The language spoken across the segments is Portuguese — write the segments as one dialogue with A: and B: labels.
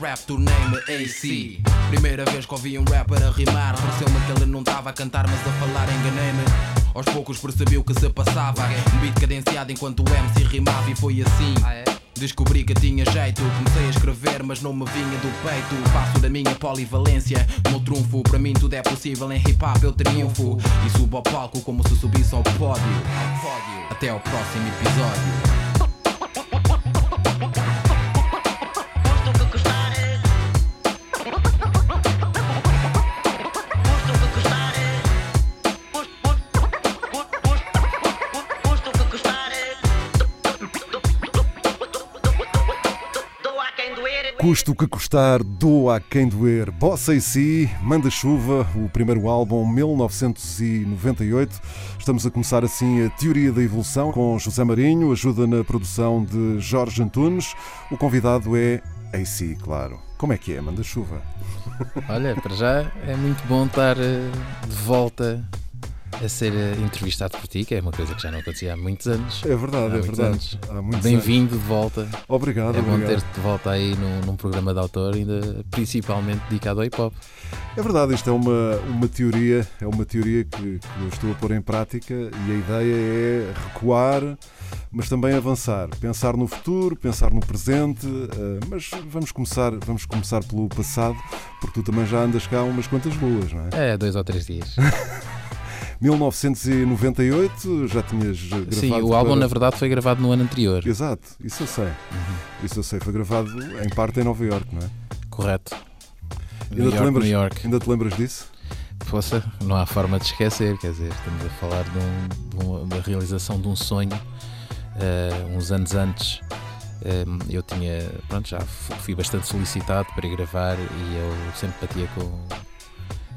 A: Rap, tornei-me AC Primeira vez que ouvi um rapper a rimar Pareceu-me que ele não estava a cantar mas a falar enganei-me Aos poucos percebi o que se passava Um beat cadenciado enquanto o MC rimava e foi assim Descobri que tinha jeito, comecei a escrever, mas não me vinha do peito. Passo da minha polivalência, meu trunfo. Para mim tudo é possível, em hip hop eu triunfo. E subo ao palco como se subisse ao pódio. Até ao próximo episódio.
B: Custo que custar, doa a quem doer. Bossa e si, Manda Chuva, o primeiro álbum 1998. Estamos a começar assim a teoria da evolução com José Marinho, ajuda na produção de Jorge Antunes. O convidado é AC, claro. Como é que é, Manda Chuva?
C: Olha, para já é muito bom estar eh, de volta a ser eh, entrevistado por ti, que é uma coisa que já não acontecia há muitos anos.
B: É verdade,
C: Há
B: é verdade.
C: Bem-vindo de volta.
B: Obrigado,
C: é bom
B: obrigado.
C: ter-te de volta aí num, num programa de autor, ainda principalmente dedicado ao hip hop.
B: É verdade, isto é uma, uma teoria, é uma teoria que, que eu estou a pôr em prática e a ideia é recuar, mas também avançar, pensar no futuro, pensar no presente, eh, mas vamos começar, vamos começar pelo passado, porque tu também já andas cá umas quantas luas, não é?
C: É, dois ou três dias.
B: 1998, já tinhas gravado.
C: Sim, o álbum
B: para-
C: na verdade foi gravado no ano anterior.
B: Exato, isso eu sei.
C: Uhum.
B: Isso eu sei, foi gravado em parte em Nova York, não é?
C: Correto.
B: Ainda
C: New
B: te
C: York,
B: lembras?
C: New York.
B: Ainda te lembras disso?
C: Poxa, não há forma de esquecer, quer dizer, estamos a falar de um- de um- da realização de um sonho. eh, uns anos antes eh, eu tinha, pronto, já fu- fui bastante solicitado para ir gravar e eu sempre batia com,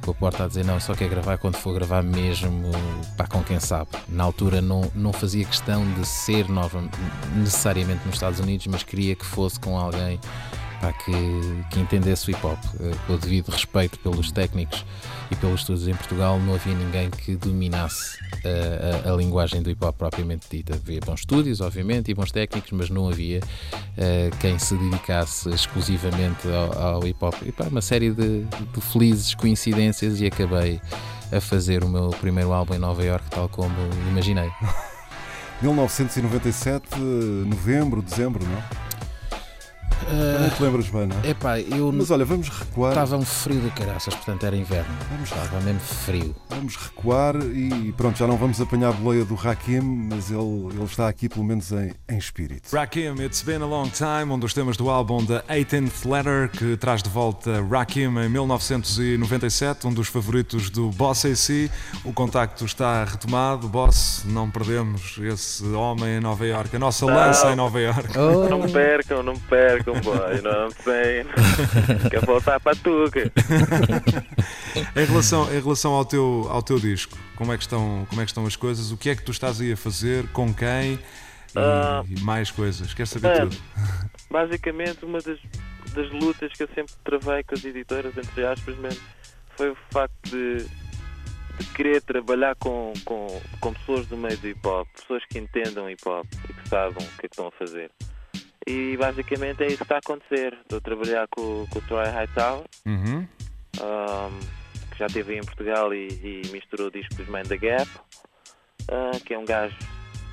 C: com a porta a dizer não, só quero gravar quando for gravar mesmo pá, com quem sabe. Na altura não, não fazia questão de ser nova, necessariamente nos Estados Unidos, mas queria que fosse com alguém que, que entendesse o hip hop. Eh, Com o devido respeito pelos técnicos e pelos estudos em Portugal, não havia ninguém que dominasse eh, a, a linguagem do hip hop propriamente dita. Havia bons estúdios, obviamente, e bons técnicos, mas não havia eh, quem se dedicasse exclusivamente ao, ao hip hop. E pá, uma série de, de felizes coincidências e acabei a fazer o meu primeiro álbum em Nova York, tal como imaginei.
B: 1997, novembro, dezembro, não? Não te lembras bem, não é?
C: Epá, eu
B: Mas olha, vamos recuar.
C: estava um frio de caraças, portanto era inverno.
B: Vamos
C: Estava mesmo frio.
B: Vamos recuar e pronto, já não vamos apanhar a boleia do Hakim, mas ele, ele está aqui pelo menos em, em espírito.
D: Rakim, It's Been a Long Time, um dos temas do álbum The 18th Letter, que traz de volta Rakim em 1997, um dos favoritos do Boss AC. O contacto está retomado. Boss, não perdemos esse homem em Nova York, a nossa lança em Nova York.
E: Não me percam, não me percam, boy. Não sei. Quer voltar para tu, que
D: Em relação, em relação ao, teu, ao teu disco, como é, que estão, como é que estão as coisas? O que é que tu estás aí a fazer? Com quem? E,
E: Ah.
D: e mais coisas. Quero saber
E: É.
D: tudo.
E: basicamente uma das, das lutas que eu sempre travei com as editoras, entre aspas, mesmo, foi o facto de, de querer trabalhar com, com, com pessoas do meio do hip hop, pessoas que entendam hip hop e que saibam o que é que estão a fazer. E basicamente é isso que está a acontecer. Estou a trabalhar com, com o Troy Hightower,
D: Uhum.
E: um, que já esteve em Portugal e, e misturou discos Man da Gap, uh, que é um gajo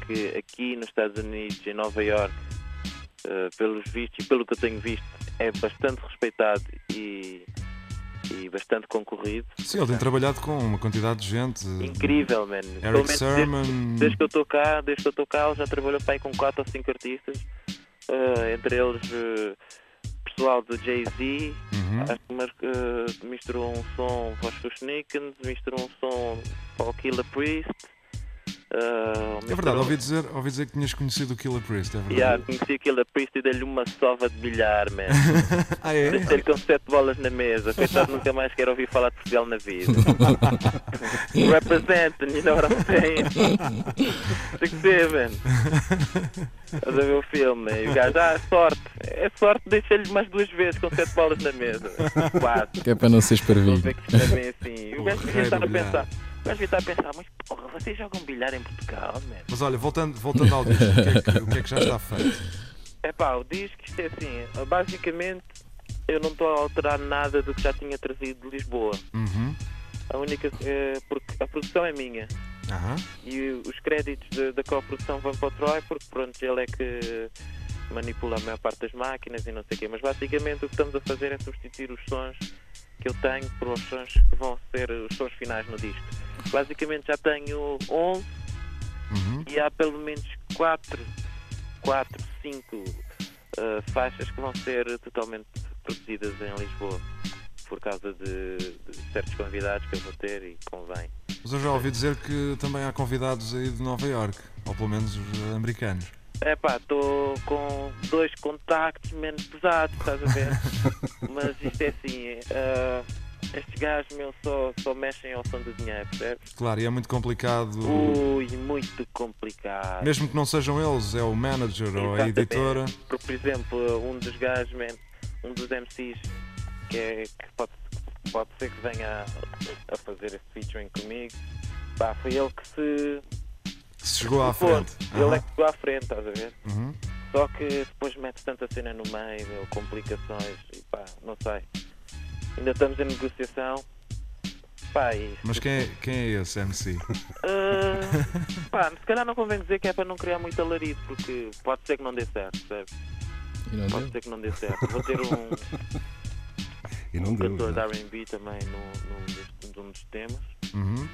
E: que aqui nos Estados Unidos, em Nova York, uh, pelos vistos e pelo que eu tenho visto, é bastante respeitado e, e bastante concorrido.
D: Sim, ele tem trabalhado com uma quantidade de gente.
E: Incrível, man. Pelo
D: Eric Sermon.
E: Desde, desde que eu estou cá, desde que eu estou cá, ele já trabalhou para aí com 4 ou 5 artistas, uh, entre eles uh, pessoal do Jay-Z,
D: Uhum.
E: acho que eh, misturou um som os Fushnikens, misturou um som o Killer Priest. Eh,
D: É verdade, ouvi dizer, ouvi dizer que tinhas conhecido o Killer Priest, é verdade.
E: Yeah, conheci o Killer Priest e dei-lhe uma sova de bilhar, man.
D: Ah, é?
E: Deixei-lhe com sete bolas na mesa. Coitado, nunca mais quero ouvir falar de Portugal na vida. Representing, you know what I'm saying? Tem que ser, man. Estás a ver o filme, né? E o gajo, ah, sorte. É sorte, deixei-lhe mais duas vezes com sete bolas na mesa. Quatro.
C: Que é para não ser
E: isto é assim. O
D: O
E: gajo devia estar a
D: bilhar.
E: pensar. O gajo estar a pensar, mas porra, vocês jogam bilhar em Portugal, man?
D: Mas olha, voltando, voltando ao disco, o que, é que, o que é que já está feito?
E: É pá, o disco, isto é assim, basicamente eu não estou a alterar nada do que já tinha trazido de Lisboa.
D: Uhum.
E: A única. eh, porque a produção é minha
D: Aham.
E: e os créditos de- da coprodução vão para o Troy porque pronto, ele é que manipula a maior parte das máquinas e não sei o quê. Mas basicamente o que estamos a fazer é substituir os sons que eu tenho por os sons que vão ser os sons finais no disco. Basicamente já tenho 11
D: Uhum.
E: e há pelo menos 4, 4 5 eh, faixas que vão ser totalmente produzidas em Lisboa por causa de, de certos convidados que eu vou ter e convém.
D: Mas eu já ouvi dizer que também há convidados aí de Nova York, ou pelo menos os americanos.
E: É pá, estou com dois contactos menos pesados, estás a ver? Mas isto é assim, eh, estes gajos meu só, só mexem ao som do dinheiro, percebes?
D: Claro, e é muito complicado.
E: Ui, muito complicado.
D: Mesmo que não sejam eles, é o manager ou a
E: Exatamente.
D: editora.
E: Porque, por exemplo, um dos gajos, man, um dos MCs, que, é, que pode, pode ser que venha a, a fazer esse featuring comigo, pá, foi ele que se.
D: Se chegou à frente.
E: Ele é que chegou à frente, estás a ver?
D: Uhum.
E: Só que depois mete tanta cena no meio, meu, complicações, e pá, não sei. Ainda estamos em negociação. Pá, e
D: Mas quem é, quem é esse MC?
E: Ah, pá, se calhar não convém dizer que é para não criar muito alarido, porque pode ser que não dê certo, percebes?
C: E não
E: Pode
C: deu?
E: ser que não dê certo. Vou ter um,
B: E não deu.
E: cantor de
B: não.
E: R&B também num, num, dos, temas.
D: Uhum.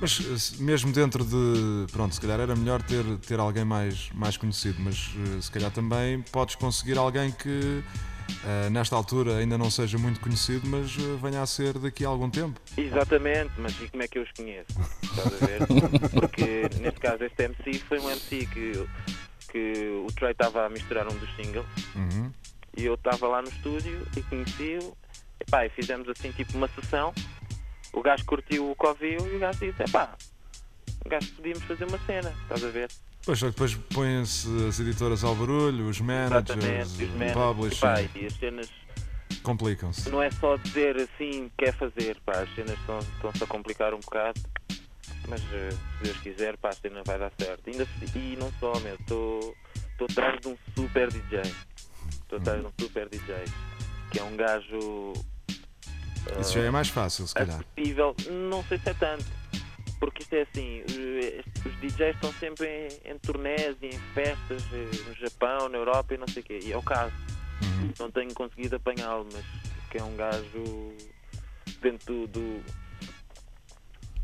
D: Mas mesmo dentro de. Pronto, se calhar era melhor ter, ter alguém mais, mais conhecido, mas eh, se calhar também podes conseguir alguém que eh, nesta altura ainda não seja muito conhecido, mas eh, venha a ser daqui a algum tempo.
E: Exatamente, mas e como é que eu os conheço? Estás a ver? Porque neste caso este MC foi um MC que, que o Trey estava a misturar um dos singles
D: Uhum.
E: e eu estava lá no estúdio e conheci-o e pá, e fizemos assim tipo uma sessão. O gajo curtiu o ouviu e o gajo disse, epá, o gajo podíamos fazer uma cena, estás a ver?
D: Pois só que depois põem-se as editoras ao barulho, os managers,
E: os managers, pá, e as cenas
D: complicam-se.
E: não é só dizer assim quer fazer, pá, as cenas estão- estão-se a complicar um bocado, mas eh, se Deus quiser, pá, a cena vai dar certo. Ainda, e não só, meu, estou atrás de um super DJ. Estou atrás de um super DJ, que é um gajo.
D: Isso já é mais fácil, se calhar.
E: acessível, não sei se é tanto. Porque isto é assim, eh, os DJs estão sempre em, em turnés e em festas eh, no Japão, na Europa e não sei o quê. E é o caso.
D: Uhum.
E: Não tenho conseguido apanhá-lo, mas que é um gajo dentro do, do,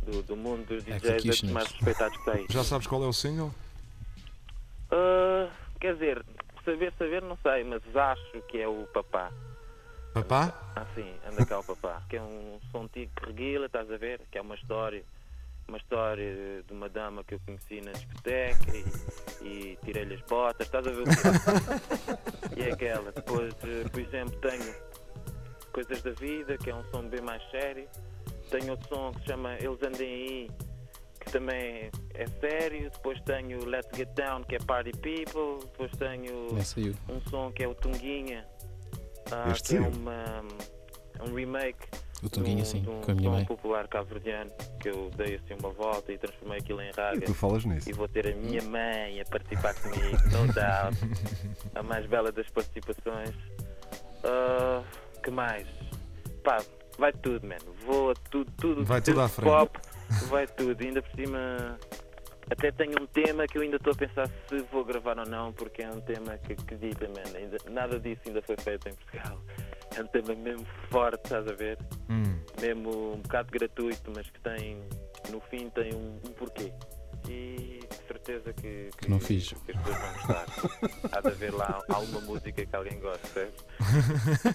E: do, do mundo dos
C: É
E: DJs é dos
C: Kitcheners.
E: mais respeitados que tem.
D: Já sabes qual é o single?
E: Ah, quer dizer, saber, saber não sei, mas acho que é o Papá.
D: Papá?
E: Ah, sim, anda cá o papá. Que é um som antigo que reguila, estás a ver? Que é uma história. Uma história de uma dama que eu conheci na discoteca e, e tirei-lhe as botas, estás a ver o que E é aquela. Depois, eh, por exemplo, tenho Coisas da Vida, que é um som bem mais sério. Tenho outro som que se chama Eles Andem Aí, que também é sério. Depois tenho Let's Get Down, que é Party People. Depois tenho um som que é o Tunguinha, ah, que é uma, um remake
C: O
E: um,
C: sim,
E: um
C: com a minha mãe.
E: popular cabo-verdiano, que eu dei assim uma volta e transformei aquilo em
B: E
E: raga.
B: tu falas nisso.
E: E vou ter a minha mãe a participar comigo, no doubt. A mais bela das participações. Ah, que mais? Pá, vai tudo, mano. Vou a tudo, tudo.
D: Vai tudo à
E: desde
D: frente.
E: Pop, vai tudo. Ainda por cima. Até tenho um tema que eu ainda estou a pensar se vou gravar ou não, porque é um tema que acredita, mano. Ainda, nada disso ainda foi feito em Portugal. É um tema mesmo forte, estás a ver?
D: Hum.
E: Mesmo um bocado gratuito, mas que tem, no fim, tem um, um porquê. E de certeza que,
C: Que não fiz.
E: que as pessoas vão gostar. Há de haver lá alguma música que alguém goste, percebes?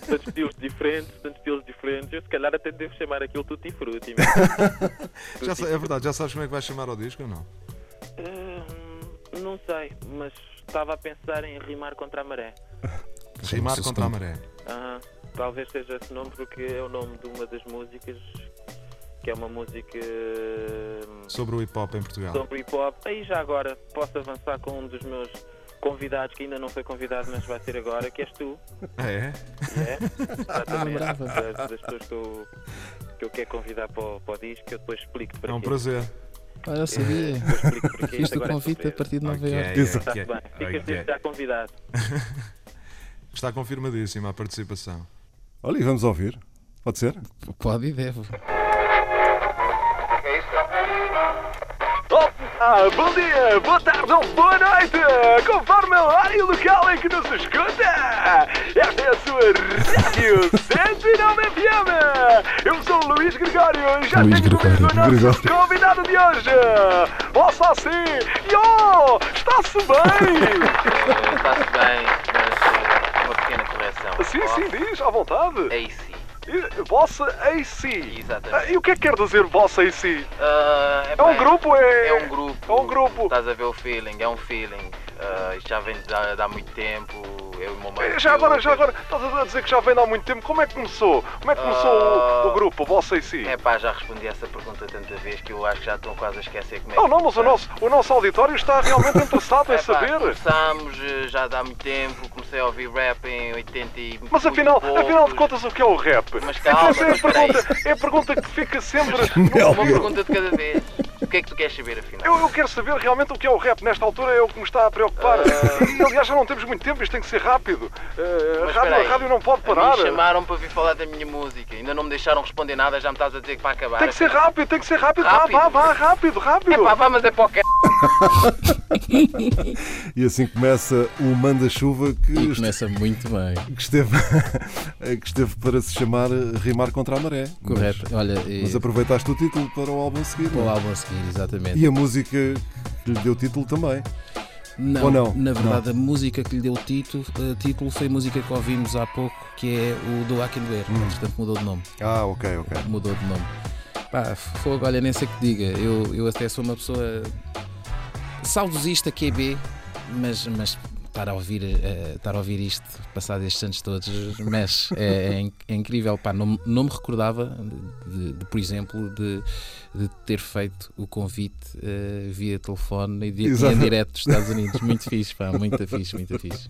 E: Tantos estilos diferentes, tantos estilos diferentes. Eu se calhar até devo chamar aquilo Tutti Frutti. mesmo.
D: Já é verdade, já sabes como é que vais chamar ao disco ou não?
E: Hum, não sei, mas estava a pensar em rimar contra a maré.
D: Rimar contra a maré.
E: Aham, talvez seja esse nome porque é o nome de uma das músicas que é uma música hum,
D: Sobre o hip hop em Portugal.
E: sobre hip hop. Aí já agora posso avançar com um dos meus convidados que ainda não foi convidado, mas vai ser agora, que és tu.
D: Ah, é?
E: É, exatamente.
C: brava.
E: das, das pessoas que eu, que eu quero convidar para o, para o disco, que eu depois explico para
D: É um
E: quê.
D: prazer.
C: Olha, eu sabia.
E: Porquê.
C: Fiz o
E: Agora é
C: convite a partir de Nova Iorque.
B: Exato.
D: ok,
E: Está bem, ficas
D: ok.
E: desde já convidado.
D: Está confirmadíssima a participação.
B: Olha, e vamos ouvir. Pode ser?
C: Pode e deve.
F: Ah, bom dia, boa tarde ou boa noite, conforme a hora e o local em que nos escuta. Esta é a sua Rádio 109 FM. Eu sou o Luís Gregório e já
C: Luís
F: tenho comigo o
C: Gregório.
F: nosso
B: Gregório.
F: convidado de hoje. Posso assim? Yo, está-se bem?
E: Está-se bem, mas uma pequena correção.
F: Sim, sim, diz, à vontade.
E: AC.
F: Bossa AC.
E: Exatamente.
F: Ah, E o que é que quer dizer Bossa AC?
E: Ah,
F: É um grupo? É,
E: É um grupo.
F: É um grupo.
E: Estás a ver o feeling, é um feeling. Isto já vem de há, de há muito tempo. Eu e o meu mãe.
F: Já agora, já agora, estás a dizer que já vem há muito tempo. Como é que começou? Como é que começou o, o grupo, o Bossa AC?
E: É pá, já respondi essa pergunta tanta vez que eu acho que já estou quase a esquecer como é
F: Não,
E: que
F: não, mas o nosso, o nosso auditório está realmente interessado em
E: É pá,
F: saber.
E: começámos eh, já há muito tempo, comecei a ouvir rap em 80 e
F: Mas afinal,
E: poucos.
F: afinal de contas, o que é o rap?
E: Mas calma,
F: é, a pergunta, é a pergunta que fica sempre.
E: Uma pergunta de cada vez. O que é que tu queres saber afinal?
F: Eu, eu quero saber realmente o que é o rap. Nesta altura é o que me está a preocupar.
E: Ah.
F: E aliás, já não temos muito tempo, isto tem que ser rápido. Eh, a,
E: Mas
F: rádio, a rádio não pode parar.
E: mim chamaram para vir falar da minha música. Ainda não me deixaram responder nada, já me estás a dizer que vai acabar.
F: Tem que ser rápido, tem que ser rápido.
E: Rápido.
F: Vá, vá, vá, rápido, rápido.
E: É pá, vá, mas é para o que
B: E assim começa o Manda-Chuva que,
C: E
B: este-
C: começa muito bem.
B: que esteve, que esteve para se chamar Rimar contra a Maré.
C: Correto. Olha,
B: Mas,
C: e-
B: mas aproveitaste o título para o álbum seguir.
C: para o
B: é?
C: álbum a seguir, exatamente.
B: E a música que lhe deu título também.
C: Não,
B: Ou não?
C: na verdade, a música que lhe deu título, eh, título foi a música que ouvimos há pouco, que é o do Doer.
B: Hum.
C: Portanto, mudou de nome.
B: Ah, ok, ok.
C: Mudou de nome. Pá, fogo, olha, nem sei o que diga. Eu, eu até sou uma pessoa saudosista, QB, mas, mas estar, a ouvir, eh, estar a ouvir isto, passado estes anos todos, mexe. É, é é incrível. Pá, não, não me recordava, de, de, por exemplo, de, de ter feito o convite eh, via telefone e de, em direto dos Estados Unidos. Muito fixe, pá, muito fixe, muito fixe.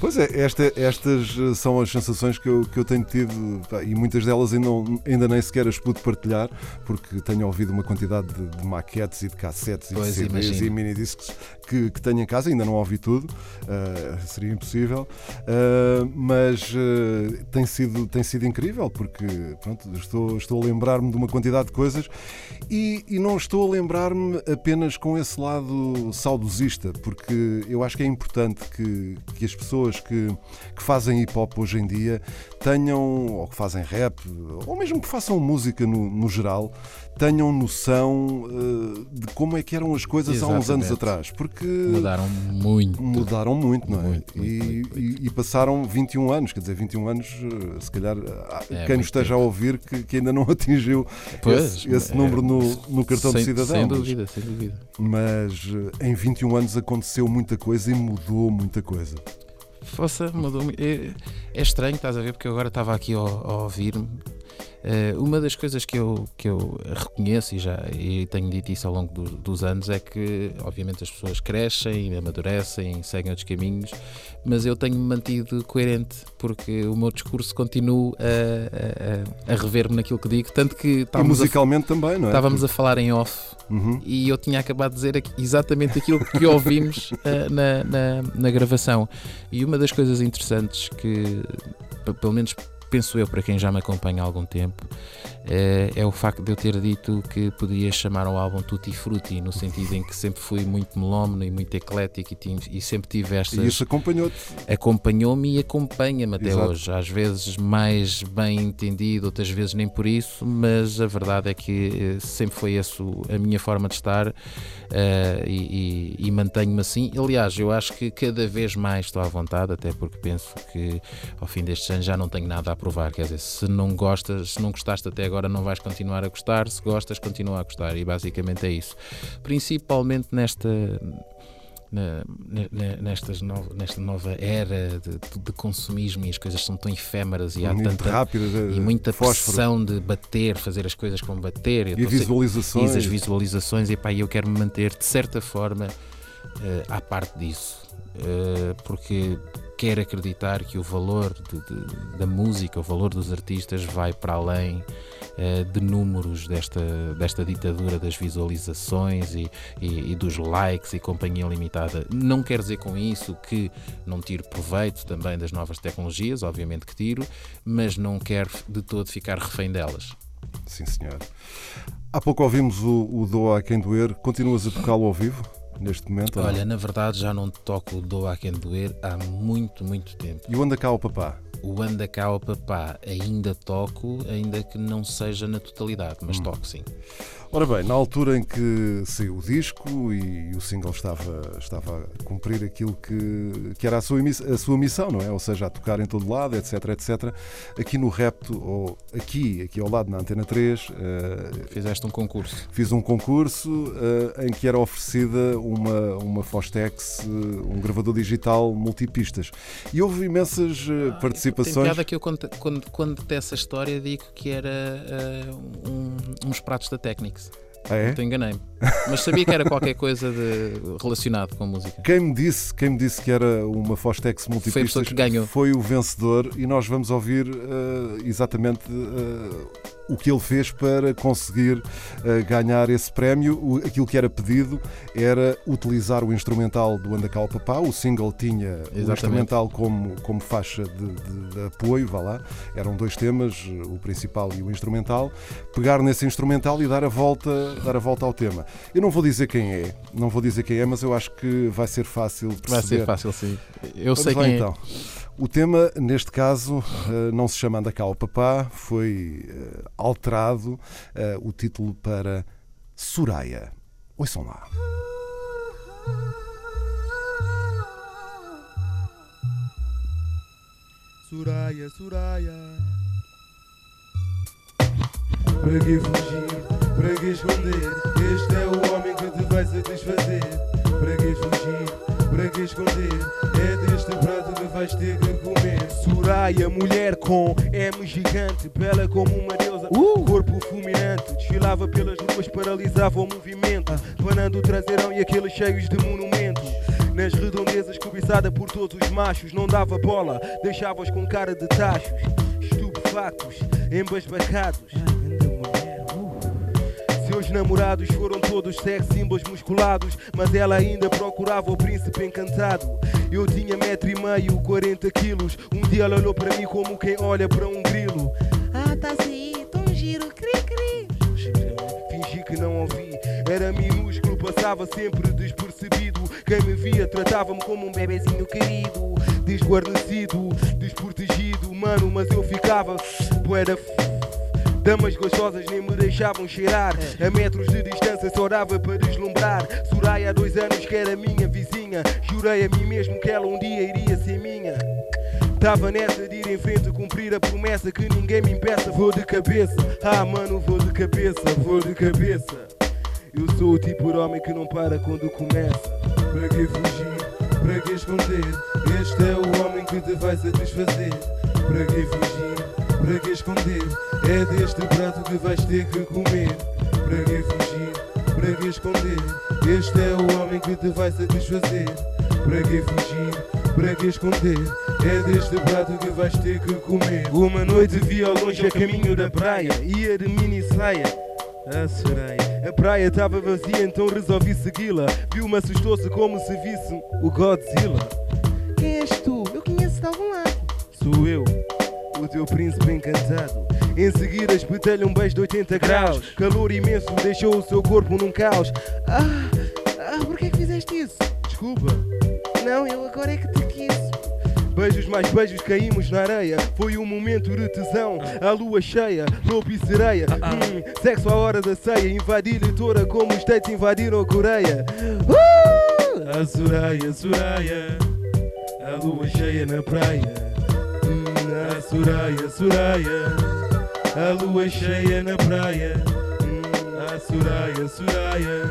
B: Pois é, esta- estas eh, são as sensações que eu, que eu tenho tido pá, e muitas delas ainda, ainda nem sequer as pude partilhar porque tenho ouvido uma quantidade de, de maquetes e de cassetes e
C: Pois,
B: de CDs
C: imagino.
B: e minidiscs que, que tenho em casa, ainda não ouvi tudo, eh, seria impossível, eh, mas eh, tem, sido, tem sido incrível porque pronto, estou, estou a lembrar-me de uma quantidade de coisas e, e não estou a lembrar-me apenas com esse lado saudosista, porque eu acho que é importante que, que as pessoas que, que fazem hip hop hoje em dia tenham, ou que fazem rap, ou mesmo que façam música no, no geral, tenham noção eh, de como é que eram as coisas há uns anos
C: Exatamente.
B: atrás, porque
C: Mudaram muito.
B: mudaram muito, não é?
C: Muito, muito,
B: e,
C: muito,
B: e- e passaram 21 anos, quer dizer, 21 anos, eh, se calhar há
C: É,
B: quem nos esteja
C: tempo.
B: a ouvir que, que ainda não atingiu
C: Pois,
B: esse, esse
C: é,
B: número no, no cartão
C: sem,
B: de cidadão.
C: Sem
B: mas-
C: dúvida, sem dúvida.
B: mas eh, em 21 anos aconteceu muita coisa e mudou muita coisa.
C: Força, mudou muito. É, é estranho, estás a ver, porque eu agora estava aqui a, a ouvir-me. Eh, uma das coisas que eu, que eu reconheço e já e tenho dito isso ao longo do- dos anos é que, obviamente, as pessoas crescem, amadurecem, seguem outros caminhos, mas eu tenho-me mantido coerente porque o meu discurso continua a, a- a- rever-me naquilo que digo. Tanto que
B: E
C: estávamos, a,
B: musicalmente também, não é?
C: estávamos a falar em off
B: Uhum.
C: e eu tinha acabado de dizer exatamente aquilo que ouvimos eh, na, na, na gravação. E uma das coisas interessantes que, pelo menos penso eu, para quem já me acompanha há algum tempo, é, é o facto de eu ter dito que podia chamar o álbum Tutti Frutti, no sentido em que sempre fui muito melómano e muito eclético e, tinha, e sempre tive estas.
B: E isso acompanhou-te?
C: Acompanhou-me e acompanha-me até
B: Exato.
C: hoje. Às vezes mais bem entendido, outras vezes nem por isso, mas a verdade é que eh, sempre foi essa a minha forma de estar eh, e, e- e mantenho-me assim. Aliás, eu acho que cada vez mais estou à vontade, até porque penso que ao fim destes anos já não tenho nada a provar. Quer dizer, se não gostas, se não gostaste até agora, não vais continuar a gostar. Se gostas, continua a gostar. E basicamente é isso. Principalmente nesta. nestas no- nesta nova era de, de consumismo e as coisas são tão efêmeras e há
B: Muito
C: tanta
B: rápidas, eh,
C: e muita
B: fósforo.
C: pressão de bater, fazer as coisas com bater
B: E
C: Então, sei-
B: visualizações.
C: e as visualizações e pá, eu quero me manter de certa forma eh, à parte disso Eh, porque quero acreditar que o valor de- de- da música, o valor dos artistas vai para além eh, de números desta, desta ditadura das visualizações e, e- e dos likes e companhia limitada. Não quer dizer com isso que não tiro proveito também das novas tecnologias, obviamente que tiro, mas não quero de todo ficar refém delas.
B: Sim, senhor. Há pouco ouvimos o, o Doa a quem doer. Continuas a tocá-lo ao vivo, neste momento? não?
C: Olha, na verdade já não toco o Doa quem doer há muito, muito tempo.
B: E o Anda Cá ao Papá?
C: O Anda Cá ao Papá ainda toco, ainda que não seja na totalidade, mas toco sim.
B: Ora bem, na altura em que saiu o disco e o single estava, estava a cumprir aquilo que, que era a sua, a sua missão, não é? Ou seja, a tocar em todo lado, etc, etc. Aqui no Repto, ou aqui, aqui ao lado na Antena 3, eh,
C: Fizeste um concurso.
B: fiz um concurso eh, em que era oferecida uma, uma Fostex, eh, um gravador digital multipistas. E houve imensas
C: Tem
B: participações.
C: piada que eu, quando, quando, quando dessa história, digo que era eh, um- uns pratos da Technics.
B: Ah, é?
C: Então enganei-me. Mas sabia que era qualquer coisa de, relacionado com música.
B: Quem me disse, quem me disse que era uma Fostex multipistas
C: Foi
B: foi o vencedor e nós vamos ouvir eh, exatamente eh, o que ele fez para conseguir eh, ganhar esse prémio. O- aquilo que era pedido era utilizar o instrumental do Anda Cá ao Papá. O single tinha o
C: Exatamente.
B: instrumental como, como faixa de, de- de apoio, vá lá. Eram dois temas, o principal e o instrumental. Pegar nesse instrumental e dar a volta, dar a volta ao tema. Eu não vou dizer quem é, não vou dizer quem é, mas eu acho que vai ser fácil perceber.
C: Vai ser fácil, sim. Eu
B: Vamos
C: sei
B: lá
C: quem é.
B: então. O tema, neste caso, eh, não se chama Anda cá ao papá, foi eh, alterado eh, o título para Soraya. Ouçam lá.
G: Soraya, Soraya. Para que fugir? Para que esconder? Este é o homem que te vai satisfazer. Para que fugir? Para que esconder? É deste prato vais ter que comer. Soraya, mulher com M gigante, bela como uma deusa, corpo fulminante. Desfilava pelas ruas, paralisava o movimento, banando o traseirão e aqueles cheios de monumentos. Nas redondezas, cobiçada por todos os machos, não dava bola, deixava-os com cara de tachos, estupefactos, embasbacados. Seus namorados foram todos sex símbolos musculados, mas ela ainda procurava o príncipe encantado. Eu tinha metro e meio, 40 quilos. Um dia ela olhou para mim como quem olha para um grilo. Ah, tá assim, tão giro, cri cri. Fingi que não ouvi, era minúsculo, passava sempre despercebido. Quem me via tratava-me como um bebezinho querido, desguarnecido, desprotegido, mano, mas eu ficava, poeira. Damas gostosas nem me deixavam cheirar. A metros de distância só dava para deslumbrar. Soraya há dois anos que era minha vizinha. Jurei a mim mesmo que ela um dia iria ser minha. Tava nessa de ir em frente cumprir a promessa Que ninguém me impeça. Vou de cabeça, ah mano vou de cabeça Vou de cabeça. Eu sou o tipo de homem que não para quando começa. Para que fugir? Para que esconder? Este é o homem que te vai satisfazer. Para que fugir? Para que esconder? É deste prato que vais ter que comer. Para que fugir? Para que esconder? Este é o homem que te vai satisfazer. Para que fugir? Para que esconder? É deste prato que vais ter que comer. Uma noite vi ao longe a caminho da praia, ia de mini saia. Ah, Soraya. A praia estava vazia, então resolvi segui-la. Viu-me, assustou-se como se visse o Godzilla. O teu príncipe encantado. Em seguida espetalha um beijo de 80 graus. Calor imenso deixou o seu corpo num caos. Ah, ah, por que é que fizeste isso? Desculpa. Não, eu agora é que te quis. Beijos mais beijos caímos na areia. Foi um momento de tesão. A lua cheia, lobo e sereia. Hum, sexo à hora da ceia. Invadir-lhe toda como os States invadiram a Coreia. Uh! A Soraya, Soraya. A lua cheia na praia. Hum, Soraya, Soraya. A lua cheia na praia. Hum, a Soraya, Soraya.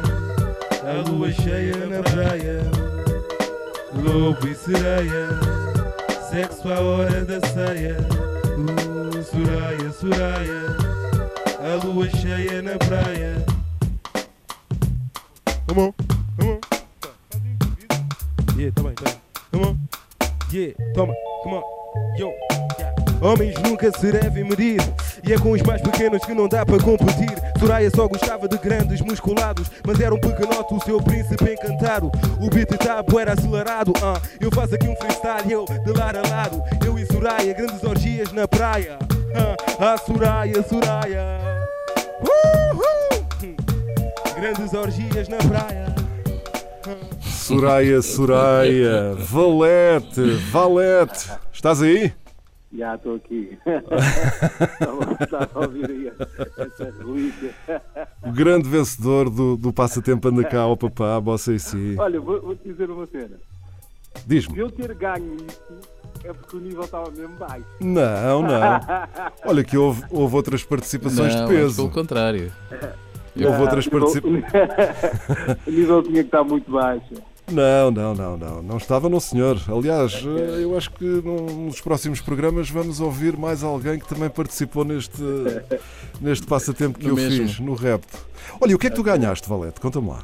G: A lua cheia na praia. Lobo e sereia. Sexo à hora da ceia. Uh, Soraya, Soraya. A lua cheia na praia. Come on, come on. Yeah, tá bem, tá bem. Come on. Yeah, toma, come on. Yo. Homens nunca se devem medir E é com os mais pequenos que não dá para competir Soraya só gostava de grandes musculados Mas era um pequenote o seu príncipe encantado O beat tá buera acelerado ah. Eu faço aqui um freestyle eu de lado a lado Eu e Soraya, grandes orgias na praia ah. A Soraya, Soraya Uhul. Grandes orgias na praia
B: Soraya, Soraya, Valete, Valete, estás aí?
H: Já estou aqui. Estava a ouvir aí essa.
B: O grande vencedor do, do passatempo anda cá ao papá, bossa e si.
H: Olha, vou- vou-te dizer uma cena.
B: Diz-me.
H: Se eu ter ganho isto, é porque o nível estava mesmo baixo.
B: Não, não. Olha que houve, houve outras participações
C: Não,
B: de peso.
C: pelo contrário.
B: Houve outras
H: Ah, o nível-
B: participações.
H: o nível tinha que estar muito baixo.
B: Não, não, não, não. Não estava, não, senhor. Aliás, eh, eu acho que num- nos próximos programas vamos ouvir mais alguém que também participou neste, neste passatempo que
C: No
B: eu
C: mesmo.
B: fiz, no repto. Olha, e o que é que tu ganhaste, Valete? Conta-me lá.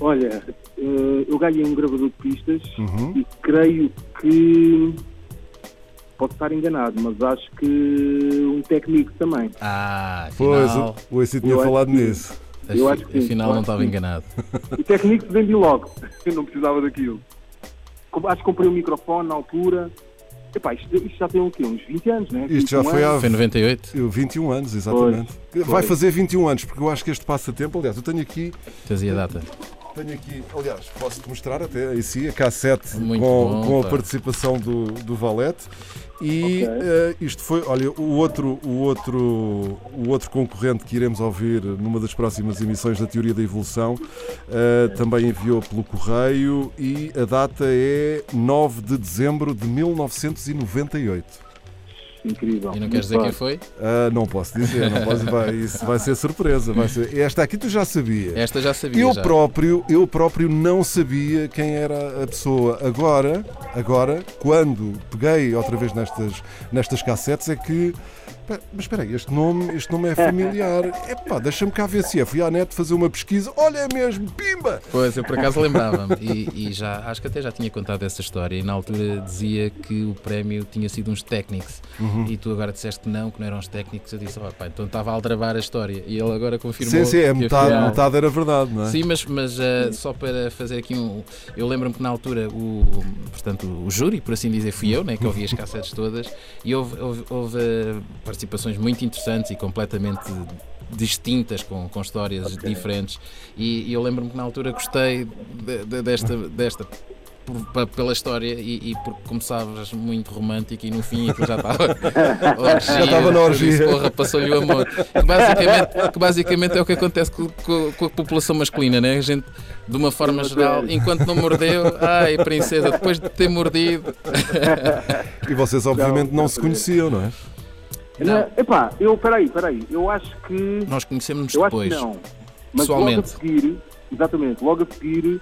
H: Olha, eh, eu ganhei um gravador de pistas
B: Uhum.
H: e creio que. Posso estar enganado, mas acho que um técnico também.
C: Ah,
B: Pois,
C: afinal,
B: o o AC tinha
H: Eu
B: falado
H: que-
B: nisso.
H: Eu acho que sim,
C: afinal não estava enganado.
H: O técnico vendi logo. Eu não precisava daquilo. Acho que comprei um microfone na altura. Epá, isto, isto já tem o quê? Uns 20 anos, né?
B: Isto já
H: 21
B: foi há.
C: Foi 98?
B: eu, 21 anos, exatamente.
H: Pois,
B: Vai fazer 21 anos, porque eu acho que este passatempo, aliás, eu tenho aqui,
C: Tens a data.
B: Tenho aqui, aliás, posso-te mostrar até aí sim, a cassete
C: Muito
B: com,
C: bom,
B: com a
C: pá.
B: participação do, do Valete. E
H: Ok.
B: eh, isto foi, olha, o outro, o, outro, o outro concorrente que iremos ouvir numa das próximas emissões da Teoria da Evolução eh, também enviou pelo correio e a data é 9 de dezembro de 1998.
H: Incrível.
C: E não queres dizer quem foi?
B: Ah, não posso dizer, não posso, vai, isso vai ser surpresa. Vai ser, esta aqui tu já sabias.
C: Esta já sabia.
B: Eu
C: já.
B: próprio, eu próprio não sabia quem era a pessoa. Agora, agora, quando peguei outra vez nestas, nestas cassetes, é que. Mas espera aí, este nome, este nome é familiar. Epá, deixa-me cá ver se é. Fui à net fazer uma pesquisa. Olha, é mesmo, pimba!
C: Pois, eu por acaso lembrava-me e, e já, acho que até já tinha contado essa história e na altura dizia que o prémio tinha sido uns técnicos
B: Uhum.
C: e tu agora disseste que não, que não eram os técnicos. Eu disse, "Ah, pá, então estava a aldrabar a história e ele agora confirmou.
B: Sim, sim, é
C: que
B: metade,
C: afinal-
B: metade era verdade, não é?
C: Sim, mas, mas ah, só para fazer aqui um. Eu lembro-me que na altura o, portanto, o júri, por assim dizer, fui eu, né, que ouvi as cassetes todas, e houve, houve, houve, ah, participações muito interessantes e completamente distintas, com, com histórias diferentes. E, e eu lembro-me que na altura gostei de- de- desta. desta por- pela história e, e porque começavas muito romântico e no fim aquilo já estava orgia,
B: Já estava na orgia.
C: disse, porra, passou-lhe o amor que basicamente, que basicamente é o que acontece com, com- com a população masculina né? a gente de uma forma geral enquanto não mordeu, ai princesa depois de ter mordido
B: E vocês, obviamente, não se conheciam, não é?
H: Não. Epá, eu, peraí, peraí. Eu acho que.
C: nós conhecemos-nos
H: Eu acho que
C: depois
H: não. Mas logo a
C: pessoalmente
H: seguir, exatamente, logo a seguir,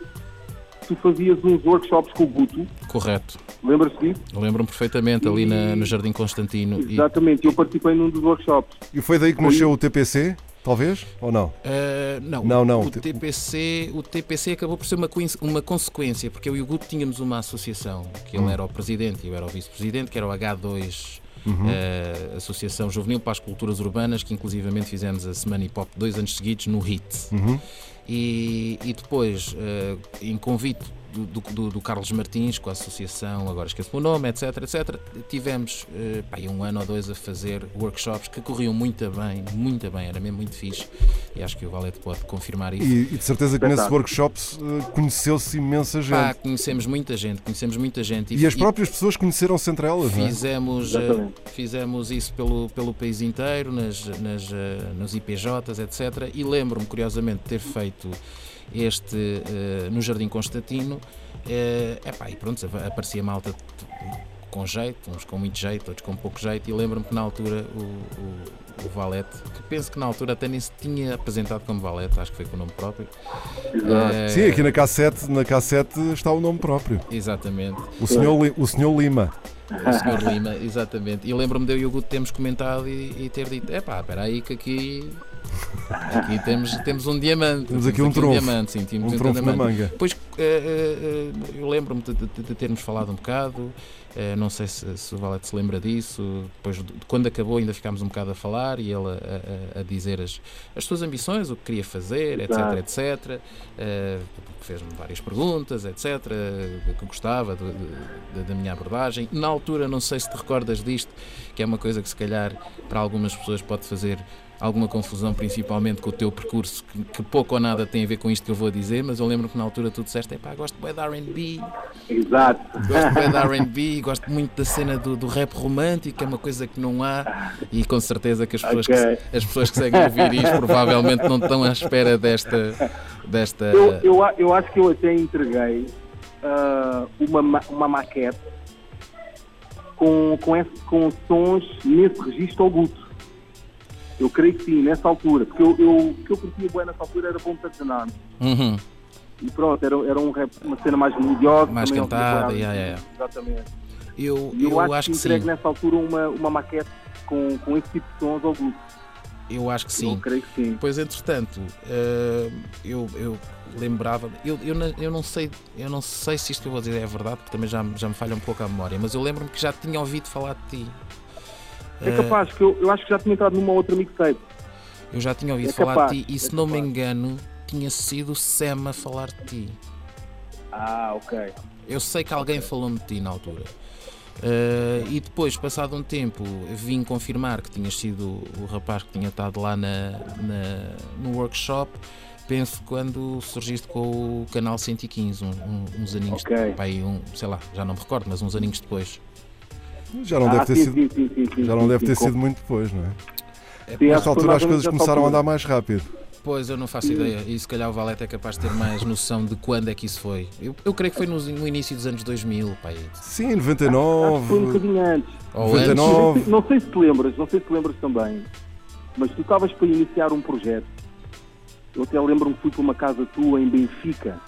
H: tu fazias uns workshops com o Guto.
C: correto,
H: Lembras-te disso?
C: lembro-me perfeitamente ali na- no Jardim Constantino e,
H: Exatamente, eu participei num dos workshops.
B: E foi daí que nasceu o TPC, talvez? Ou não?
C: Uh, não,
B: Não, não,
C: O, TPC, o TPC acabou por ser uma, uma consequência, porque eu e o Guto tínhamos uma associação, que ele
B: Hum.
C: era o presidente e eu era o vice-presidente, que era o H2,
B: Uhum.
C: uh, Associação Juvenil para as Culturas Urbanas, que inclusivamente fizemos a Semana Hip Hop dois anos seguidos no HIT.
B: Uhum.
C: E, e depois, uh, em convite do, do, do Carlos Martins com a associação, agora esqueço o nome, etc, etc. Tivemos uh, pá, um ano ou dois a fazer workshops que corriam muito bem, muito bem, era mesmo muito fixe. E acho que o Valete pode confirmar isso.
B: E, e de certeza que nesses workshops uh, conheceu-se imensa gente.
C: Pá, conhecemos muita gente, conhecemos muita gente.
B: E, e as próprias pessoas conheceram-se entre elas,
C: fizemos,
B: não
C: é? uh, fizemos isso pelo, pelo país inteiro, nas, nas, nos IPJs, etc. E lembro-me, curiosamente, de ter feito este uh, no Jardim Constantino. Uh, epá, e pronto, aparecia malta com jeito, uns com muito jeito, outros com pouco jeito, e lembro-me que na altura o, o, o, Valete, que penso que na altura até nem se tinha apresentado como Valete, acho que foi com o nome próprio.
B: Uh, Sim, aqui na cassete, na cassete está o nome próprio.
C: Exatamente.
B: O senhor, o senhor Lima.
C: O senhor Lima, exatamente. E lembro-me de eu e o Guto termos comentado e, e ter dito: é pá, espera aí que aqui Aqui temos, temos um diamante.
B: Temos aqui um tronco. Um
C: diamante, sim,
B: temos um, um tronco na manga.
C: Pois uh, uh, eu lembro-me de, de, de, termos falado um bocado. Uh, não sei se, se, o Valete se lembra disso. Depois, quando acabou, ainda ficámos um bocado a falar e ele a, a, a dizer as, as suas ambições, o que queria fazer, etc. etc. Fez-me várias perguntas, etc. que gostava de, de, da minha abordagem. Na altura, não sei se te recordas disto, que é uma coisa que se calhar para algumas pessoas pode fazer alguma confusão, principalmente com o teu percurso, que, que, pouco ou nada tem a ver com isto que eu vou dizer, mas eu lembro que na altura tu disseste: pá, gosto bem da RB.
H: Exato.
C: Gosto bem da RB, gosto muito da cena do, do, rap romântico, é uma coisa que não há, e com certeza que as pessoas, okay. que, as pessoas que seguem ouvir isto provavelmente não estão à espera desta. desta...
H: Eu, eu, eu acho que eu até entreguei uh, uma, uma maquete com, com, esse, com sons nesse registro ao Guto. Eu creio que sim, nessa altura, porque eu, eu, o que eu curtia bem nessa altura era bom Tantanano.
C: Uhum.
H: E pronto, era, era um rap, uma cena mais melodiosa.
C: Mais cantada, yeah, yeah.
H: exatamente.
C: Eu,
H: eu,
C: eu
H: acho,
C: acho
H: que,
C: que
H: entregue
C: sim.
H: nessa altura uma, uma maquete com, com esse tipo de sons ao grupo.
C: Eu acho que sim.
H: Eu creio que sim.
C: Pois, entretanto, uh, eu, eu lembrava, eu, eu, eu, não sei, eu não sei se isto que eu vou dizer é verdade, porque também já, já me falha um pouco a memória, mas eu lembro-me que já tinha ouvido falar de ti.
H: É capaz, que eu, eu acho que já tinha entrado numa outra mixtape.
C: Eu já tinha ouvido
H: É
C: falar
H: capaz,
C: de ti e,
H: é
C: se não me
H: capaz.
C: engano, tinha sido o Sam a falar de ti.
H: Ah, ok.
C: Eu sei que alguém falou-me de ti na altura. Uh, e depois, passado um tempo, vim confirmar que tinhas sido o rapaz que tinha estado lá na, na- no workshop. Penso quando surgiste com o canal 115, um- um- uns aninhos
H: Ok.
C: depois, um, sei lá, já não me recordo, mas uns aninhos depois.
B: Já não
H: Ah,
B: deve ter
H: sim,
B: sido.
H: sim, sim, sim, sim,
B: já não
H: sim,
B: deve ter
H: sim,
B: sido muito depois, não é?
H: Sim,
B: Nesta
H: acho
B: altura as coisas começaram a andar mais rápido.
C: Pois, eu não faço ideia. E se calhar o Valete é capaz de ter mais noção de quando é que isso foi. Eu, eu creio que foi no, no início dos anos 2000, pai.
B: Sim,
H: Acho que foi um
B: 99.
H: bocadinho antes.
C: Ou
B: 99.
H: Não sei se te lembras, não sei se te lembras também, mas tu estavas para iniciar um projeto. Eu até lembro-me que fui para uma casa tua em Benfica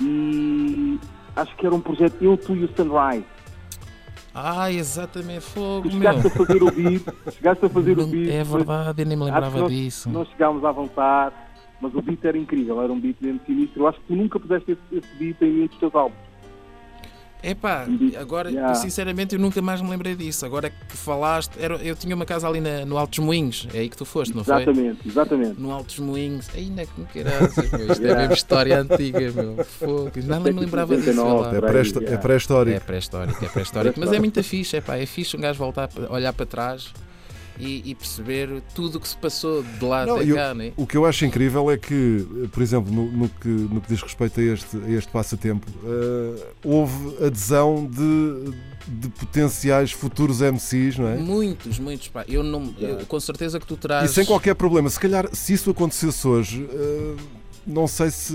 H: e acho que era um projeto eu, tu e o Sunrise.
C: Ah, exatamente, fogo,
H: Tu
C: meu.
H: chegaste a fazer o beat, chegaste a fazer
C: Não-
H: o beat.
C: é verdade, eu nem me lembrava
H: nós,
C: disso.
H: Nós chegámos à vontade, mas o beat era incrível, era um beat mesmo sinistro. Eu acho que tu nunca puseste esse, esse beat em nenhum dos teus álbuns.
C: Epá, agora,
H: Yeah.
C: sinceramente, eu nunca mais me lembrei disso. Agora que falaste, era, eu tinha uma casa ali na- no Altos Moinhos, é aí que tu foste, não foi?
H: Exatamente, exatamente.
C: No Altos Moinhos, ainda com caraças, meu. Isto é
H: Yeah.
C: mesmo história antiga, meu. Fogo. Não me lembrava disso. lá.
B: É pré-histó- é
C: É
B: pré-histórico.
C: pré-histórico, é pré-histórico. Mas é muito fixe, é pá, é fixe um gajo voltar a olhar para trás e, e perceber tudo o que se passou de lá
B: Não,
C: até
B: eu-
C: cá, né?
B: o que eu acho incrível é que, por exemplo, no, no que, no que diz respeito a este, a este passatempo, eh, houve adesão de, de potenciais futuros MCs, não é?
C: Muitos, muitos, pá. Eu não, eu- com certeza que tu terás.
B: E sem qualquer problema. Se calhar, se isso acontecesse hoje, eh, não sei se,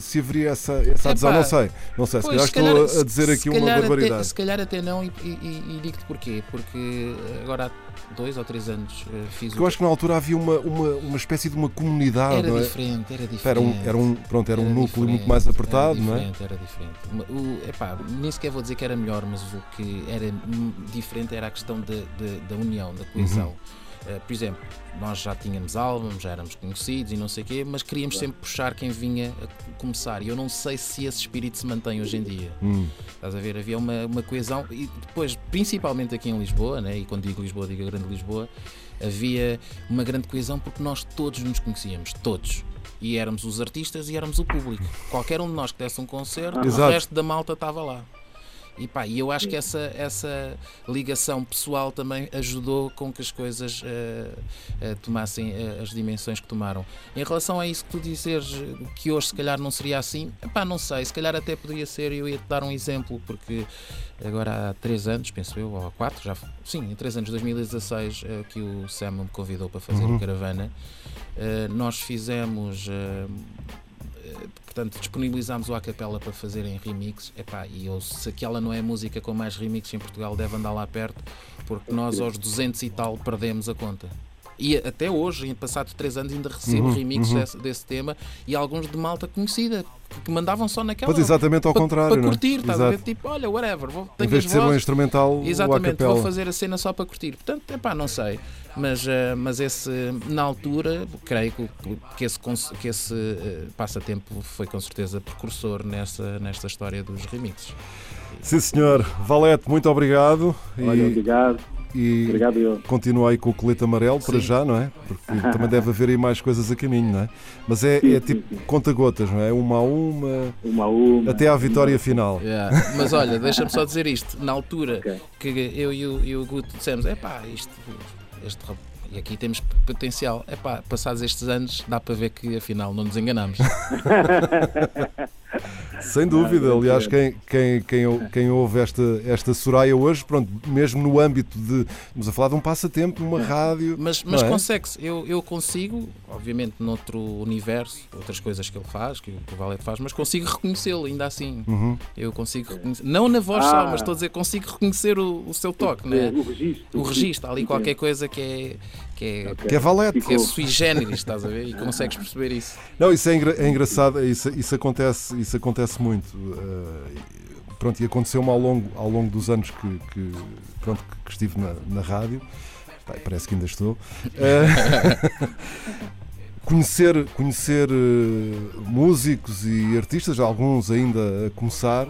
B: se haveria essa, essa adesão.
C: Epá,
B: Não sei. Não sei. Se
C: Pois,
B: calhar estou a- a dizer
C: se
B: aqui uma
C: calhar até-
B: barbaridade.
C: se calhar até não, e, e- e- digo-te porquê. Porque agora há dois ou três anos eh, fiz
B: Porque eu acho que na altura havia uma, uma, uma espécie de uma comunidade,
C: Era
B: é?
C: diferente, era diferente.
B: Era um, era um, pronto, era um
C: Era
B: núcleo muito mais apertado,
C: era
B: não é?
C: diferente, Era diferente, O, epá, nem sequer vou dizer que era melhor, mas o que era diferente era a questão da- da- da união, da coesão.
B: Uhum.
C: Eh, por exemplo, nós já tínhamos álbuns, já éramos conhecidos e não sei o quê, mas queríamos sempre puxar quem vinha a começar. E eu não sei se esse espírito se mantém hoje em dia.
B: Hum.
C: Estás a ver? Havia uma, uma coesão, e depois, principalmente aqui em Lisboa, né? e quando digo Lisboa, digo a Grande Lisboa, havia uma grande coesão porque nós todos nos conhecíamos, todos. E éramos os artistas e éramos o público. Qualquer um de nós que desse um concerto, o
B: Exato.
C: resto da malta estava lá. E pá, e eu acho que essa, essa ligação pessoal também ajudou com que as coisas eh, eh, tomassem eh, as dimensões que tomaram. Em relação a isso que tu dizeres eh, que hoje se calhar não seria assim, pá, não sei, se calhar até poderia ser, eu ia te dar um exemplo, porque agora há três anos, penso eu, ou há quatro, já, sim, em três anos, 2016, eh, que o Sam me convidou para fazer
B: Uhum.
C: o Caravana, nós fizemos. Portanto, disponibilizámos o Acapella para fazerem remix. Epá, e eu, se aquela não é a música com mais remix em Portugal, deve andar lá perto, porque nós aos 200 e tal perdemos a conta. E até hoje, em passados 3 anos, ainda recebo
B: Uhum,
C: remixes
B: uhum.
C: desse, desse tema e alguns de malta conhecida que, mandavam só naquela.
B: Pois, exatamente ao
C: pa-
B: contrário,
C: Para
B: é?
C: curtir, estás a ver? Tipo, olha, whatever. Vou,
B: Em vez de ser um
C: vozes.
B: instrumental, o
C: Exatamente,
B: acapella.
C: vou fazer a cena só para curtir. Portanto, epá, não sei. Mas, eh, mas esse, na altura, creio que, que esse, que esse eh, passatempo foi com certeza precursor nessa, nesta história dos remixes.
B: Sim, senhor. Valete, muito obrigado.
H: Olha, obrigado.
B: E
H: Obrigado eu.
B: continua aí com o colete amarelo para
H: Sim.
B: já, não é? Porque também deve haver aí mais coisas a caminho, não é? Mas é,
H: Sim,
B: é tipo conta-gotas, não é? Uma a uma,
H: Uma a uma.
B: até à vitória final.
C: Yeah. Mas olha, deixa-me só dizer isto. Na altura que eu e o, e o Guto dissemos, epá, isto, este e aqui temos potencial. Epá, passados estes anos, dá para ver que afinal não nos enganamos.
B: Sem dúvida, aliás, quem, quem, quem, quem ouve esta, esta Soraya hoje, pronto, mesmo no âmbito de. Estamos a falar de um passatempo, numa rádio.
C: Mas, mas
B: é?
C: consegue-se. Eu, eu consigo, obviamente, noutro universo, outras coisas que ele faz, que, o- que o Valete faz, mas consigo reconhecê-lo ainda assim.
B: Uhum.
C: Eu consigo reconhecer. Não na voz só,
H: Ah.
C: mas estou a dizer, consigo reconhecer o, o seu toque, né?
H: O registro.
C: O registro, há ali qualquer coisa que é. Que é,
B: Que é valete.
C: que é sui generis, estás a ver? E consegues perceber isso.
B: Não, isso é, engra- é engraçado, isso, isso, acontece, isso acontece muito. e, pronto, e aconteceu-me ao longo, ao longo dos anos que, que, pronto, que- estive na, na rádio. Pá, parece que ainda estou. Eh, conhecer conhecer eh, músicos e artistas, alguns ainda a começar.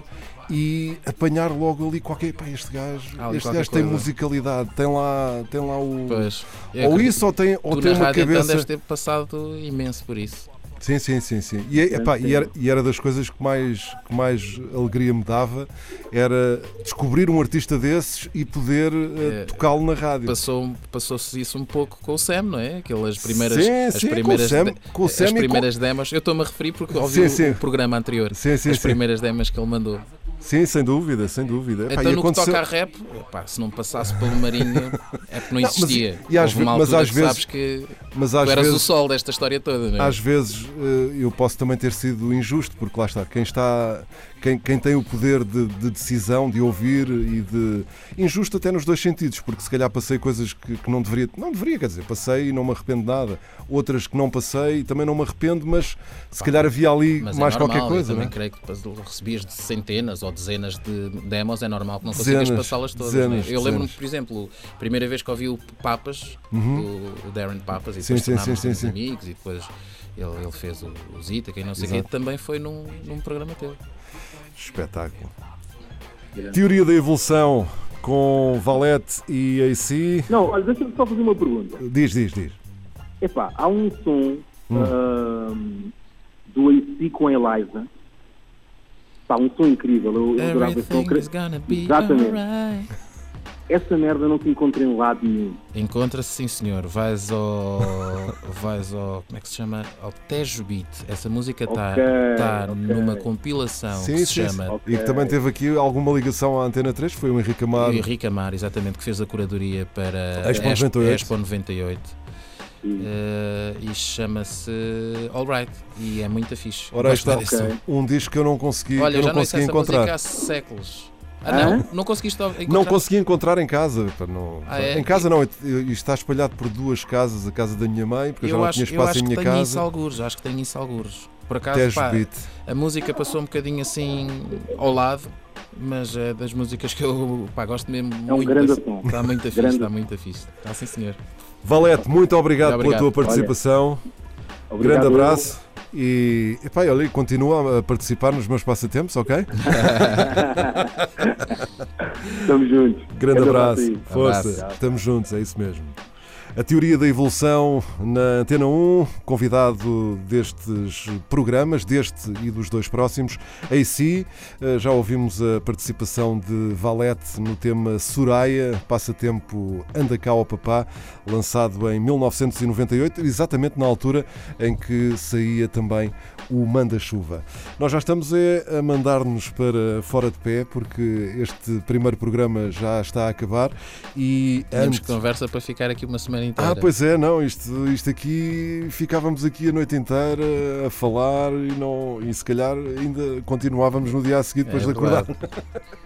B: E apanhar logo ali qualquer. Pá, este gajo,
C: ali
B: este gajo tem
C: coisa.
B: musicalidade, tem lá, tem lá o.
C: Pois. É
B: ou isso, ou tem, ou
C: tu
B: tem
C: na
B: uma
C: rádio, então,
B: cabeça.
C: deves ter passado imenso por isso.
B: Sim, sim, sim, sim. E, é- epá, e, era, e era das coisas que mais, que mais alegria me dava era descobrir um artista desses e poder
C: É,
B: tocá-lo na rádio.
C: Passou, passou-se isso um pouco com o Sam, não é? Aquelas primeiras,
B: Sim,
C: as
B: sim, com o
C: primeiras,
B: Sam- com o Sam
C: as
B: e com-
C: primeiras demos. Eu estou-me a referir porque ouvi
B: Sim,
C: o,
B: sim.
C: o programa anterior.
B: Sim, sim,
C: as
B: sim.
C: primeiras demos que ele mandou.
B: Sim, sem dúvida, sem dúvida. Epá,
C: então, no que
B: aconteceu-
C: toca a rap, se não passasse pelo Marinho, é porque não
B: Não, mas-
C: existia.
B: e às
C: Houve uma
B: mas às
C: que
B: vezes-
C: sabes que
B: mas
C: tu
B: às
C: eras o
B: vezes-
C: sol desta história toda, não é?
B: Às vezes eh, eu posso também ter sido injusto, porque lá está, quem está, quem, quem tem o poder de, de decisão, de ouvir e de. Injusto até nos dois sentidos, porque se calhar passei coisas que, que não deveria. Não deveria, quer dizer, passei e não me arrependo de nada. Outras que não passei e também não me arrependo, mas se calhar havia ali
C: Mas é
B: mais
C: normal,
B: qualquer coisa.
C: Eu também
B: não é?
C: creio que recebias de centenas ou dezenas de demos, é normal que não consigas passá-las todas.
B: dezenas,
C: né? Eu lembro-me, por exemplo, a primeira vez que ouvi o Papas,
B: Uhum.
C: o, Darren Papas, e depois
B: sim, sim, sim, sim.
C: amigos, e depois ele, ele fez o, o Zita, quem não sei o quê,
B: Exato.
C: também foi num, num programa teu.
B: Espetáculo. Teoria da evolução com Valete e AC.
H: Não, olha, deixa-me só fazer uma pergunta.
B: Diz, diz, diz.
H: Epá, há um som
B: Hum.
H: ahm, do AC com a Eliza. Pá, um som incrível. Eu, eu adorava esse som. Exatamente. Essa merda não se encontra em lado nenhum.
C: Encontra-se, sim senhor. Vais ao. vais ao. Como é que se chama? Ao Tejo Beat. Essa música está
H: Ok,
C: tá
H: ok.
C: numa compilação
B: Sim,
C: que se
B: sim,
C: chama.
B: sim. E que também teve aqui alguma ligação à Antena 3, foi o Henrique Amaro.
C: E Henrique Amar, exatamente, que fez a curadoria para
B: Expo
C: a
B: 98.
C: Expo 98. Eh, e chama-se Alright e é muito fixe.
B: Ora, está
C: som.
B: um disco que eu não consegui,
C: Olha,
B: eu
C: já
B: não consegui
C: essa música
B: encontrar.
C: há séculos. Ah, não? Não conseguiste encontrar?
B: Não consegui encontrar em casa. pá, não-
C: Ah, é?
B: Em casa não, está espalhado por duas casas, a casa da minha mãe, porque eu, já não
C: acho,
B: tinha espaço
C: acho
B: em
C: que
B: minha
C: tenho isso
B: casa.
C: algures, acho que tenho isso algures. Por acaso, pá, a música passou um bocadinho assim ao lado, mas é das músicas que eu pá, gosto mesmo
H: É um
C: muito.
H: grande
C: assim.
H: som.
C: Está muito fixe, está muito fixe. Está sim, senhor.
B: Valete, muito obrigado,
C: Obrigado.
B: pela tua participação.
H: Obrigado,
B: Grande abraço. E, epá, olha, continua a participar nos meus passatempos, ok?
H: Estamos juntos.
B: Grande abraço, força,
H: Abraço.
B: estamos juntos, é isso mesmo. A teoria da evolução na Antena 1, convidado destes programas, deste e dos dois próximos, AC. Eh, Já ouvimos a participação de Valete no tema Soraya, passatempo Anda Cá ao Papá, lançado em 1998, exatamente na altura em que saía também o Manda-Chuva. Nós já estamos a mandar-nos para fora de pé, porque este primeiro programa já está a acabar e antes...
C: conversa para ficar aqui uma semana inteira.
B: Ah, pois é, não, isto, isto aqui, ficávamos aqui a noite inteira a falar e, não, e se calhar ainda continuávamos no dia a seguir depois
C: É
B: de acordar.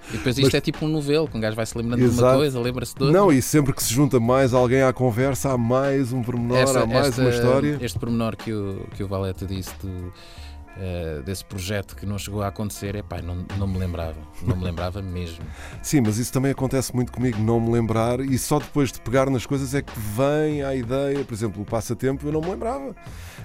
C: E depois isto
B: Mas-
C: é tipo um novelo, que um gajo vai se lembrando de uma
B: Exato.
C: coisa, lembra-se de outra.
B: Não, e sempre que se junta mais alguém à conversa, há mais um pormenor,
C: Esta-
B: há mais
C: esta-
B: uma história.
C: Este pormenor que o, que o Valete disse do, eh, desse projeto que não chegou a acontecer, é pá, não, não me lembrava. Não me lembrava mesmo.
B: Sim, mas isso também acontece muito comigo, não me lembrar, e só depois de pegar nas coisas é que vem a ideia. Por exemplo, o passatempo eu não me lembrava.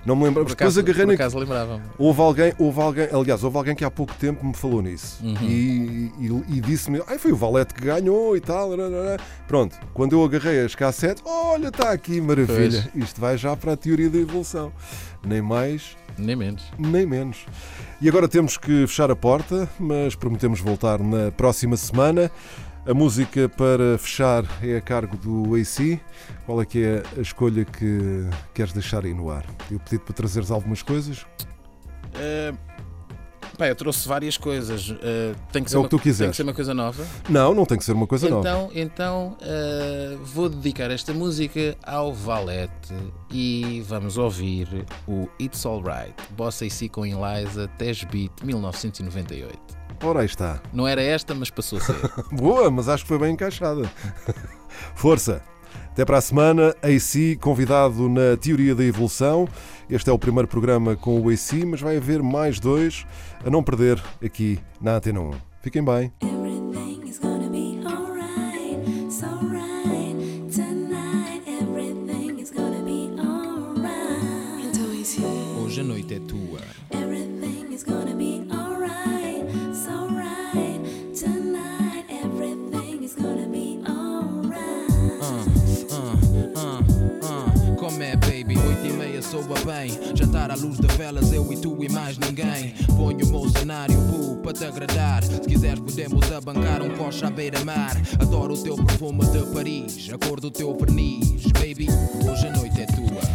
B: Não me lembrava.
C: Por
B: Depois
C: acaso,
B: agarrei
C: por acaso lembrava-me.
B: Houve alguém, houve alguém, aliás, houve alguém que há pouco tempo me falou nisso
C: Uhum.
B: e, e- e disse-me, ai, foi o Valete que ganhou e tal. rarará." Pronto, quando eu agarrei as cassetes, olha, está aqui, maravilha. Isto vai já para a teoria da evolução. Nem mais,
C: Nem menos.
B: nem menos. E agora temos que fechar a porta, mas prometemos voltar na próxima semana. A música para fechar é a cargo do AC. Qual é que é a escolha que queres deixar aí no ar? Eu pedi para trazeres algumas coisas.
C: Eh, pá, eu trouxe várias coisas. Eh, tem que ser
B: É o
C: uma,
B: que tu
C: Tem que
B: quiseres.
C: ser uma coisa nova.
B: Não, não tem que ser uma coisa nova.
C: Então, então eh, vou dedicar esta música ao Valete e vamos ouvir o It's Alright, Boss AC com Eliza, 10 Beat, 1998.
B: Ora, aí está.
C: Não era esta, mas passou a ser.
B: Boa, mas acho que foi bem encaixada. Força! Até para a semana, AC, convidado na Teoria da Evolução. Este é o primeiro programa com o AC, mas vai haver mais dois a não perder aqui na Antena 1. Fiquem bem.
A: Soa bem. Jantar à luz de velas, eu e tu e mais ninguém. Ponho o meu cenário, boo, para te agradar. Se quiseres, podemos abancar um coche à beira-mar. Adoro o teu perfume de Paris, a cor do teu verniz. Baby, hoje a noite é tua.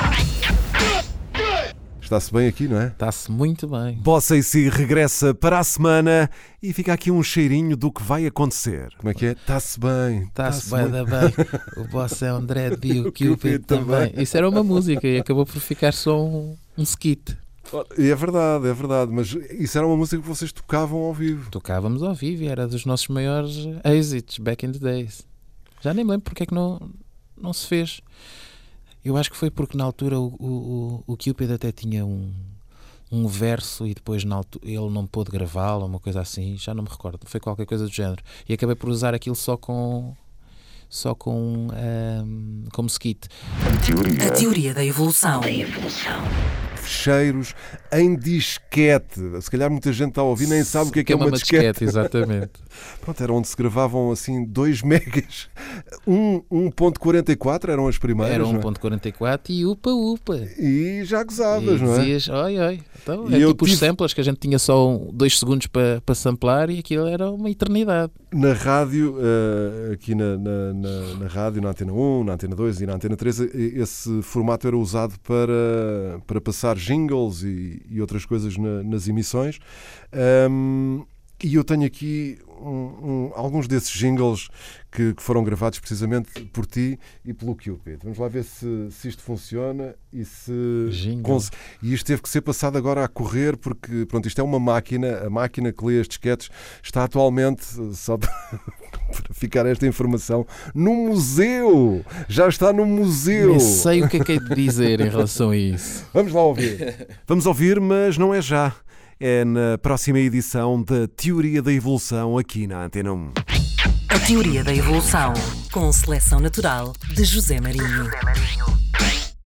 B: Está-se bem aqui, não é?
C: Está-se muito bem.
B: Bossa AC regressa para a semana e fica aqui um cheirinho do que vai acontecer. Como é que é? Está-se bem.
C: Está-se
B: tá-se
C: bem, da bem. O boss é André e o Cupid também. Isso era uma música e acabou por ficar só um, um skit.
B: E É verdade, é verdade, mas isso era uma música que vocês tocavam ao vivo.
C: Tocávamos ao vivo e era dos nossos maiores êxitos back in the days. Já nem lembro porque é que não, não se fez. Eu acho que foi porque na altura o, o, o Cupid até tinha um, um verso e depois na altura, ele não pôde gravá-lo, uma coisa assim, já não me recordo. Foi qualquer coisa do género. E acabei por usar aquilo só com. Só com. ehm, como skit.
I: A teoria da evolução.
B: Fecheiros em disquete. Se calhar muita gente está a ouvir nem sabe o que é que é uma, disquete.
C: Exatamente.
B: Pronto, era onde se gravavam assim 2 megas. Um, 1.44 eram as primeiras.
C: Era
B: não é?
C: 1.44 e upa upa.
B: E já gozavas,
C: E
B: não é?
C: dizias, oi, oi. Então,
B: E
C: é tipo os
B: tive-
C: samplers que a gente tinha só 2 segundos para para samplar e aquilo era uma eternidade.
B: Na rádio, eh, aqui na, na, na- na rádio, na Antena 1, na Antena 2 e na Antena 3, eh, esse formato era usado para, para passar jingles e, e outras coisas na- nas emissões. Ahm, e eu tenho aqui um- um- alguns desses jingles que, que foram gravados precisamente por ti e pelo Cupid. Vamos lá ver se, se isto funciona e se. Cons- E isto teve que ser passado agora a correr, porque pronto, isto é uma máquina, a máquina que lê estes disquetes está atualmente, só para para ficar esta informação, no museu! Já está no museu!
C: Nem sei o que é que é de dizer em relação a isso.
B: Vamos lá ouvir.
D: Vamos ouvir, mas não é já. É na próxima edição da Teoria da Evolução aqui na Antena 1.
I: A teoria da evolução com seleção natural de José Marinho.